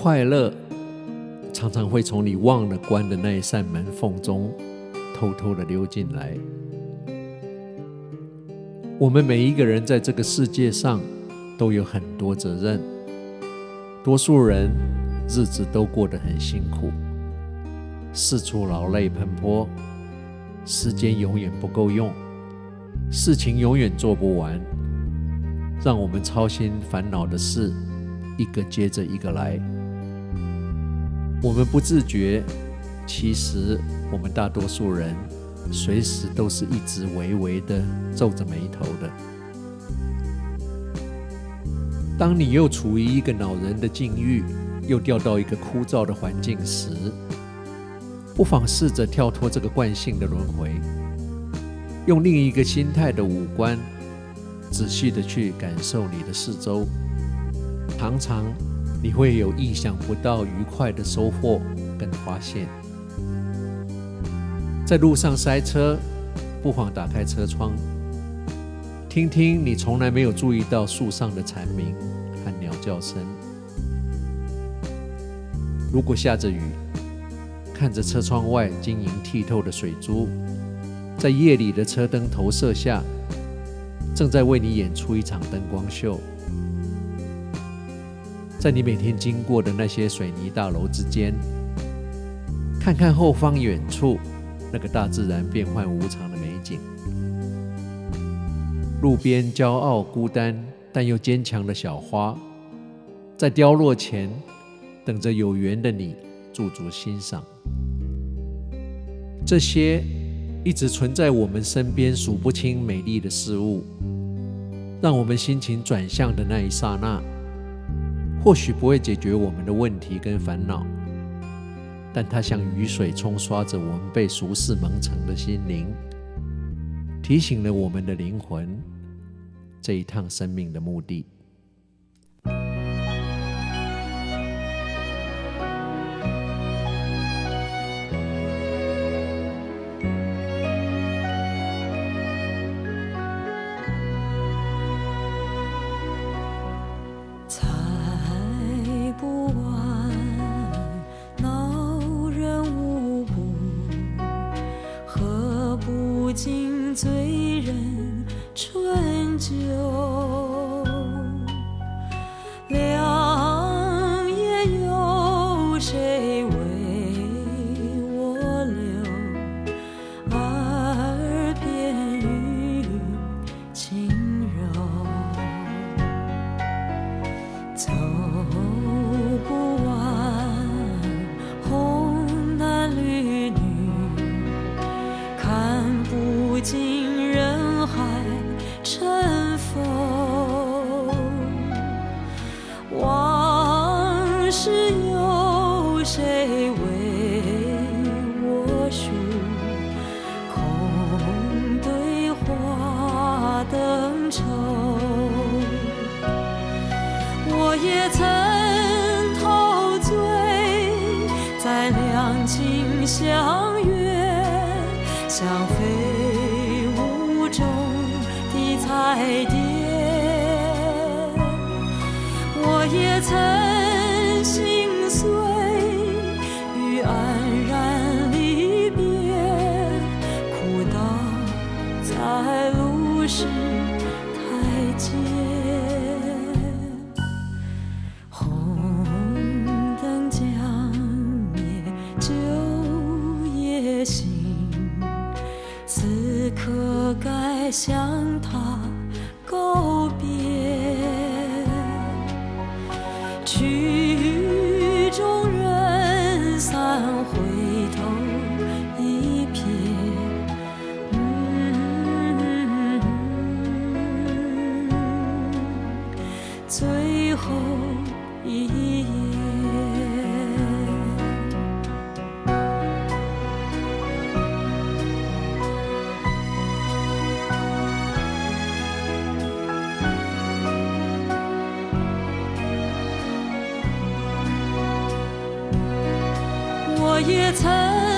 快乐常常会从你忘了关的那一扇门缝中偷偷的溜进来。我们每一个人在这个世界上都有很多责任，多数人日子都过得很辛苦，四处劳累奔波，时间永远不够用，事情永远做不完，让我们操心烦恼的事一个接着一个来。我们不自觉，其实我们大多数人随时都是一直微微的皱着眉头的。当你又处于一个恼人的境遇，又掉到一个枯燥的环境时，不妨试着跳脱这个惯性的轮回，用另一个心态的五官，仔细的去感受你的四周，常常。你会有意想不到愉快的收获跟发现。在路上塞车，不妨打开车窗，听听你从来没有注意到树上的蝉鸣和鸟叫声。如果下着雨，看着车窗外晶莹剔透的水珠，在夜里的车灯投射下，正在为你演出一场灯光秀。在你每天经过的那些水泥大楼之间，看看后方远处那个大自然变幻无常的美景。路边骄傲、孤单但又坚强的小花，在凋落前，等着有缘的你驻足欣赏。这些一直存在我们身边数不清美丽的事物，让我们心情转向的那一刹那。或许不会解决我们的问题跟烦恼，但它像雨水冲刷着我们被俗世蒙尘的心灵，提醒了我们的灵魂这一趟生命的目的。如今人海尘浮，往事有谁为我寻？空对花灯愁，我也曾陶醉。在两情相悦，相飞。彩蝶我也曾心碎与黯然离别哭倒在路上台阶红灯将灭酒也醒此刻该相曲终人散，回头一瞥，嗯，最后一眼。也曾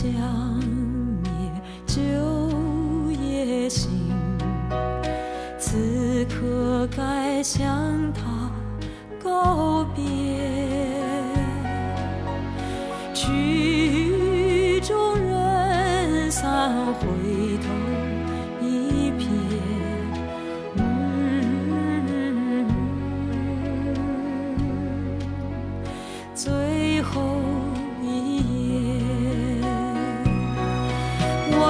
将灭，旧夜醒，此刻该向他告别。曲终人散，回头一瞥，嗯，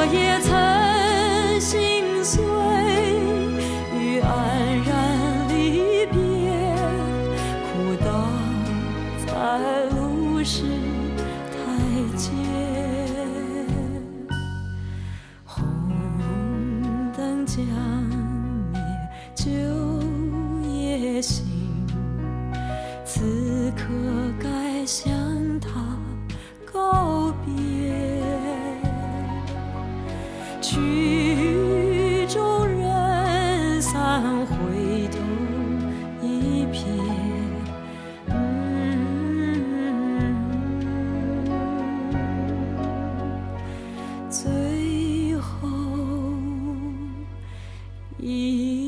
我也曾心碎，与黯然离别，哭倒在路石台阶。红灯将灭，酒也醒。一